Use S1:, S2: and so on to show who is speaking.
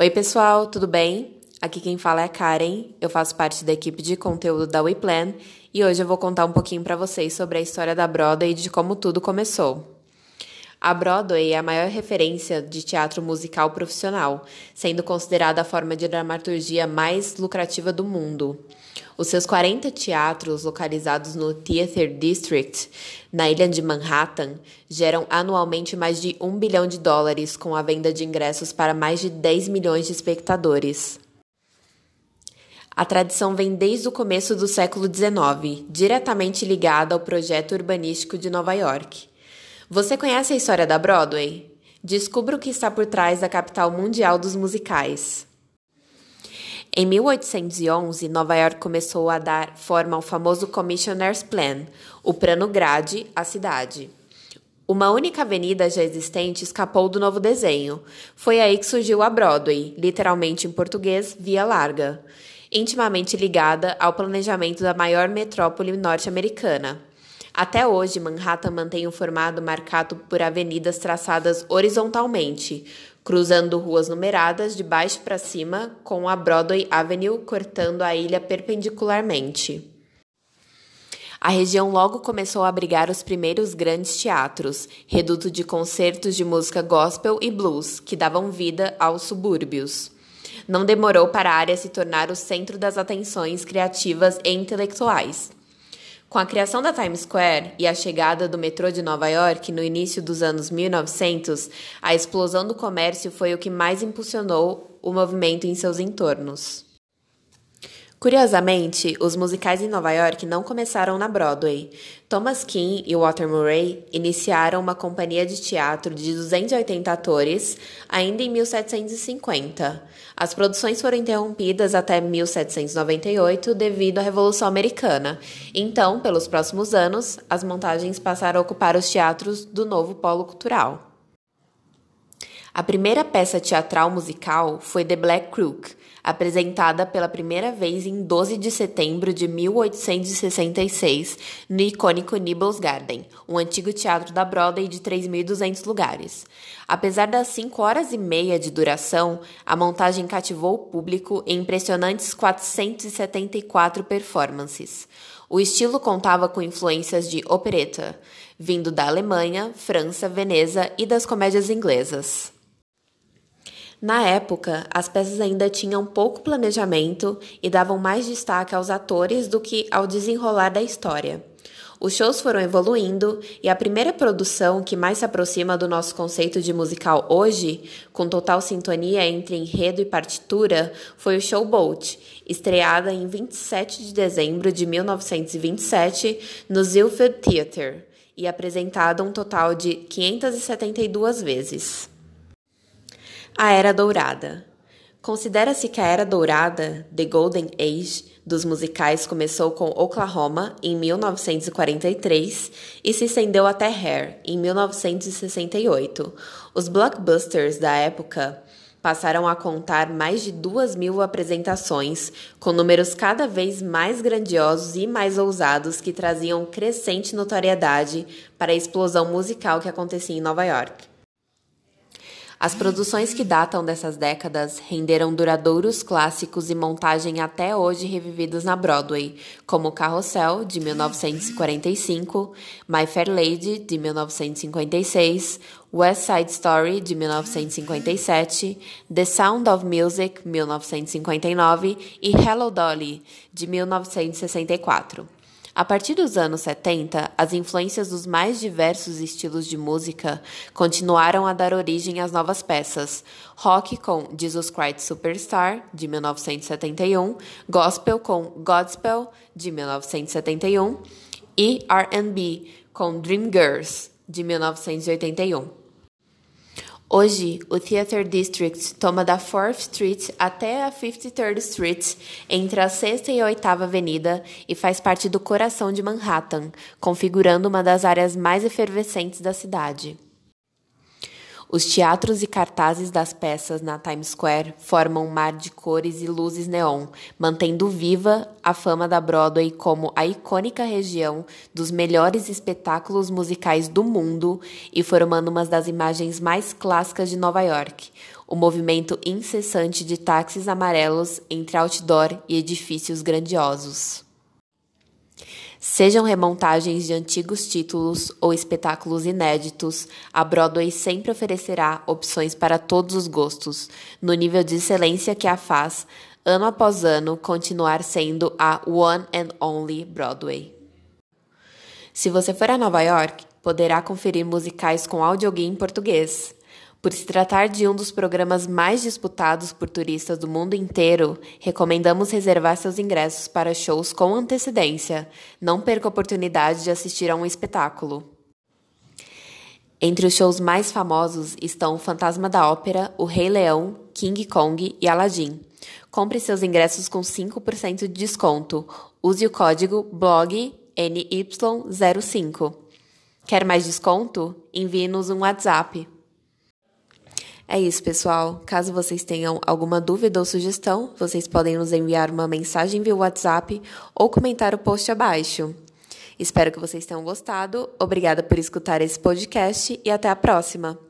S1: Oi, pessoal, tudo bem? Aqui quem fala é Karen, eu faço parte da equipe de conteúdo da WePlan e hoje eu vou contar um pouquinho para vocês sobre a história da Broadway e de como tudo começou. A Broadway é a maior referência de teatro musical profissional, sendo considerada a forma de dramaturgia mais lucrativa do mundo. Os seus 40 teatros, localizados no Theatre District, na ilha de Manhattan, geram anualmente mais de um bilhão de dólares com a venda de ingressos para mais de 10 milhões de espectadores. A tradição vem desde o começo do século XIX, diretamente ligada ao projeto urbanístico de Nova York. Você conhece a história da Broadway? Descubra o que está por trás da capital mundial dos musicais. Em 1811, Nova York começou a dar forma ao famoso Commissioner's Plan, o Plano Grade à cidade. Uma única avenida já existente escapou do novo desenho. Foi aí que surgiu a Broadway, literalmente em português, Via Larga, intimamente ligada ao planejamento da maior metrópole norte-americana. Até hoje, Manhattan mantém um formato marcado por avenidas traçadas horizontalmente, cruzando ruas numeradas de baixo para cima, com a Broadway Avenue cortando a ilha perpendicularmente. A região logo começou a abrigar os primeiros grandes teatros, reduto de concertos de música gospel e blues, que davam vida aos subúrbios. Não demorou para a área se tornar o centro das atenções criativas e intelectuais. Com a criação da Times Square e a chegada do metrô de Nova York no início dos anos 1900, a explosão do comércio foi o que mais impulsionou o movimento em seus entornos. Curiosamente, os musicais em Nova York não começaram na Broadway. Thomas King e Walter Murray iniciaram uma companhia de teatro de 280 atores ainda em 1750. As produções foram interrompidas até 1798 devido à Revolução Americana. Então, pelos próximos anos, as montagens passaram a ocupar os teatros do novo polo cultural. A primeira peça teatral musical foi The Black Crook, apresentada pela primeira vez em 12 de setembro de 1866 no icônico Nibbles Garden, um antigo teatro da Broadway de 3.200 lugares. Apesar das 5 horas e meia de duração, a montagem cativou o público em impressionantes 474 performances. O estilo contava com influências de opereta, vindo da Alemanha, França, Veneza e das comédias inglesas. Na época, as peças ainda tinham pouco planejamento e davam mais destaque aos atores do que ao desenrolar da história. Os shows foram evoluindo e a primeira produção que mais se aproxima do nosso conceito de musical hoje, com total sintonia entre enredo e partitura, foi o Showboat, estreada em 27 de dezembro de 1927 no Zielfeld Theatre e apresentada um total de 572 vezes. A Era Dourada. Considera-se que a Era Dourada, The Golden Age, dos musicais começou com Oklahoma em 1943 e se estendeu até Hair em 1968. Os blockbusters da época passaram a contar mais de duas mil apresentações, com números cada vez mais grandiosos e mais ousados que traziam crescente notoriedade para a explosão musical que acontecia em Nova York. As produções que datam dessas décadas renderam duradouros clássicos e montagem até hoje revividos na Broadway, como Carrossel, de 1945, My Fair Lady, de 1956, West Side Story, de 1957, The Sound of Music, 1959 e Hello Dolly, de 1964. A partir dos anos 70, as influências dos mais diversos estilos de música continuaram a dar origem às novas peças. Rock com Jesus Christ Superstar, de 1971, Gospel com Godspell, de 1971 e R&B com Dream Girls, de 1981. Hoje, o Theatre District toma da 4th Street até a 53rd Street, entre a 6 e a 8 Avenida, e faz parte do coração de Manhattan, configurando uma das áreas mais efervescentes da cidade. Os teatros e cartazes das peças na Times Square formam um mar de cores e luzes neon, mantendo viva a fama da Broadway como a icônica região dos melhores espetáculos musicais do mundo e formando uma das imagens mais clássicas de Nova York. O movimento incessante de táxis amarelos entre outdoor e edifícios grandiosos. Sejam remontagens de antigos títulos ou espetáculos inéditos, a Broadway sempre oferecerá opções para todos os gostos, no nível de excelência que a faz, ano após ano, continuar sendo a One and Only Broadway. Se você for a Nova York, poderá conferir musicais com audioguia em português. Por se tratar de um dos programas mais disputados por turistas do mundo inteiro, recomendamos reservar seus ingressos para shows com antecedência. Não perca a oportunidade de assistir a um espetáculo. Entre os shows mais famosos estão o Fantasma da Ópera, O Rei Leão, King Kong e Aladdin. Compre seus ingressos com 5% de desconto. Use o código BLOGNY05. Quer mais desconto? Envie-nos um WhatsApp. É isso, pessoal. Caso vocês tenham alguma dúvida ou sugestão, vocês podem nos enviar uma mensagem via WhatsApp ou comentar o post abaixo. Espero que vocês tenham gostado. Obrigada por escutar esse podcast e até a próxima.